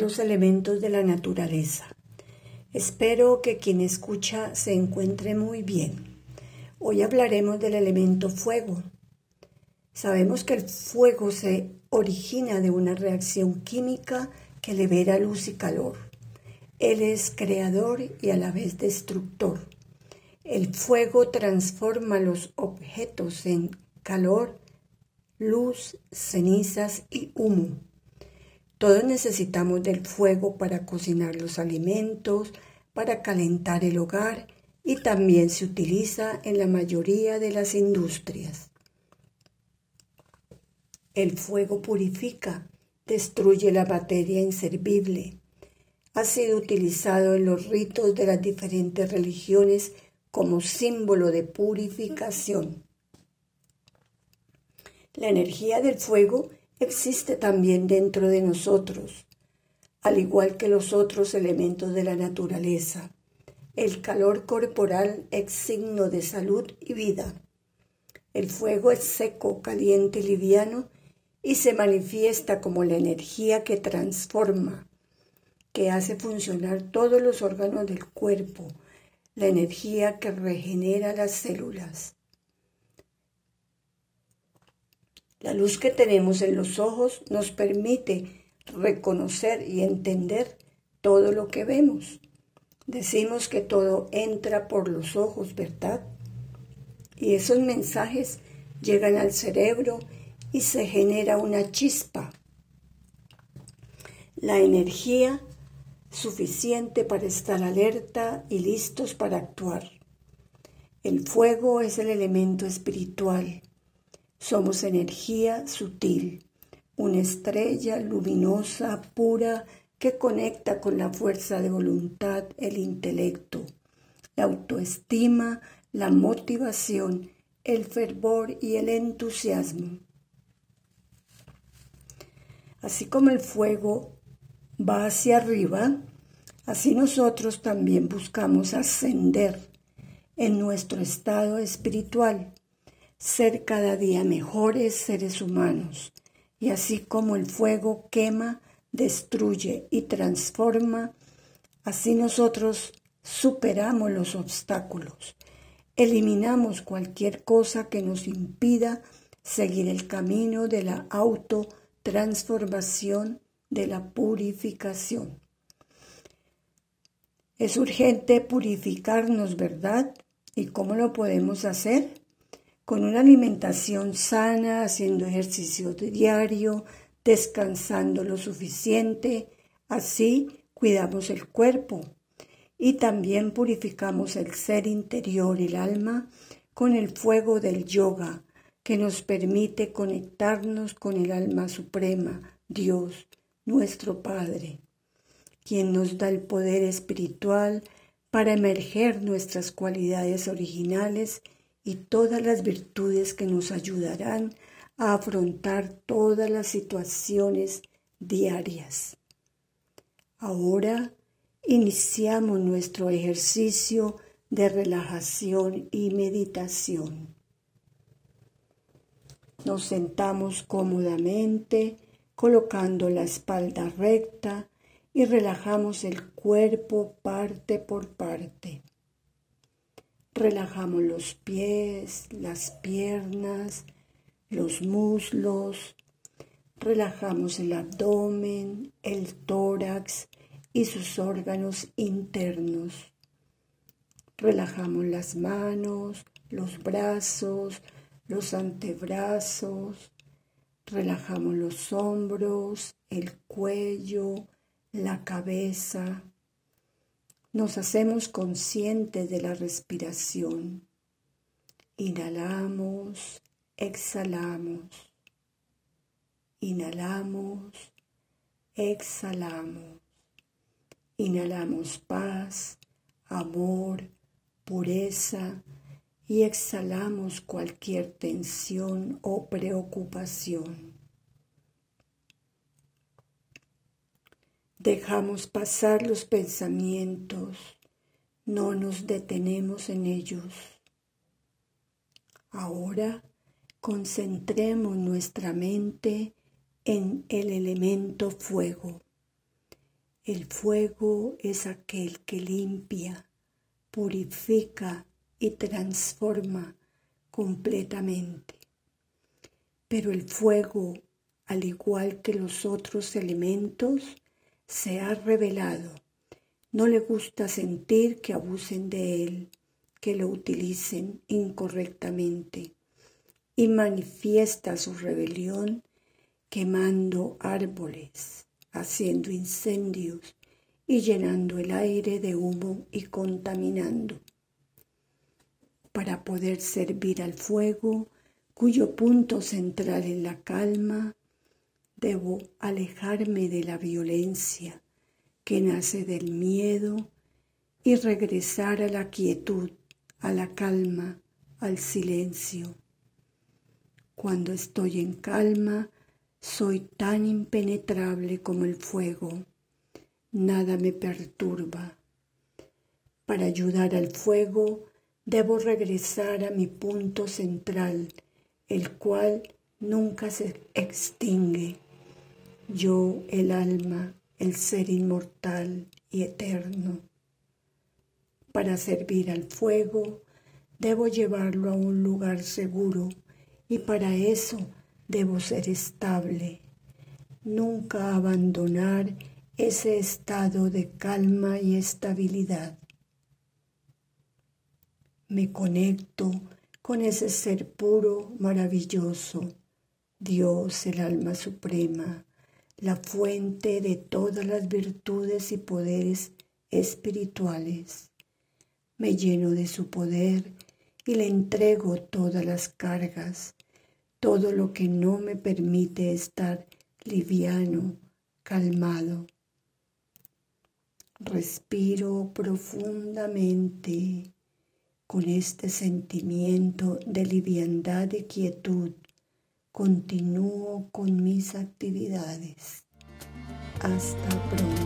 los elementos de la naturaleza. Espero que quien escucha se encuentre muy bien. Hoy hablaremos del elemento fuego. Sabemos que el fuego se origina de una reacción química que libera luz y calor. Él es creador y a la vez destructor. El fuego transforma los objetos en calor, luz, cenizas y humo. Todos necesitamos del fuego para cocinar los alimentos, para calentar el hogar y también se utiliza en la mayoría de las industrias. El fuego purifica, destruye la materia inservible. Ha sido utilizado en los ritos de las diferentes religiones como símbolo de purificación. La energía del fuego existe también dentro de nosotros, al igual que los otros elementos de la naturaleza. El calor corporal es signo de salud y vida. El fuego es seco, caliente y liviano y se manifiesta como la energía que transforma, que hace funcionar todos los órganos del cuerpo, la energía que regenera las células. La luz que tenemos en los ojos nos permite reconocer y entender todo lo que vemos. Decimos que todo entra por los ojos, ¿verdad? Y esos mensajes llegan al cerebro y se genera una chispa. La energía suficiente para estar alerta y listos para actuar. El fuego es el elemento espiritual somos energía sutil, una estrella luminosa, pura, que conecta con la fuerza de voluntad, el intelecto, la autoestima, la motivación, el fervor y el entusiasmo. Así como el fuego va hacia arriba, así nosotros también buscamos ascender en nuestro estado espiritual ser cada día mejores seres humanos, y así como el fuego quema, destruye y transforma, así nosotros superamos los obstáculos, eliminamos cualquier cosa que nos impida seguir el camino de la autotransformación, de la purificación. Es urgente purificarnos, ¿verdad? ¿Y cómo lo podemos hacer? Con una alimentación sana, haciendo ejercicio diario, descansando lo suficiente. Así cuidamos el cuerpo y también purificamos el ser interior el alma con el fuego del yoga que nos permite conectarnos con el alma suprema, Dios, nuestro Padre, quien nos da el poder espiritual para emerger nuestras cualidades originales y todas las virtudes que nos ayudarán a afrontar todas las situaciones diarias. Ahora iniciamos nuestro ejercicio de relajación y meditación. Nos sentamos cómodamente, colocando la espalda recta y relajamos el cuerpo parte por parte. Relajamos los pies, las piernas, los muslos. Relajamos el abdomen, el tórax y sus órganos internos. Relajamos las manos, los brazos, los antebrazos. Relajamos los hombros, el cuello, la cabeza nos hacemos conscientes de la respiración. Inhalamos, exhalamos. Inhalamos, exhalamos. Inhalamos paz, amor, pureza y exhalamos cualquier tensión o preocupación. Dejamos pasar los pensamientos, no nos detenemos en ellos. Ahora concentremos nuestra mente en el elemento fuego El fuego es aquel que limpia, purifica y transforma completamente. Pero el fuego, al igual que los otros elementos, se ha revelado. No le gusta sentir que abusen de él, que lo utilicen incorrectamente y manifiesta su rebelión quemando árboles, haciendo incendios y llenando el aire de humo y contaminando. Para poder servir al fuego, cuyo punto central es la calma, debo alejarme de la violencia que nace del miedo y regresar a la quietud, a la calma, al silencio. Cuando estoy en calma, soy tan impenetrable como el fuego. Nada me perturba. Para ayudar al fuego, debo regresar a mi punto central, el cual nunca se extingue. Yo, el alma, el ser inmortal y eterno. Para servir al fuego, debo llevarlo a un lugar seguro y para eso debo ser estable, nunca abandonar ese estado de calma y estabilidad. Me conecto con ese ser puro, maravilloso, Dios, el alma suprema, la fuente de todas las virtudes y poderes espirituales. Me lleno de su poder y le entrego todas las cargas, todo lo que no me permite estar liviano, calmado. Respiro profundamente con este sentimiento de liviandad y quietud. Continúo con mis actividades. Hasta pronto.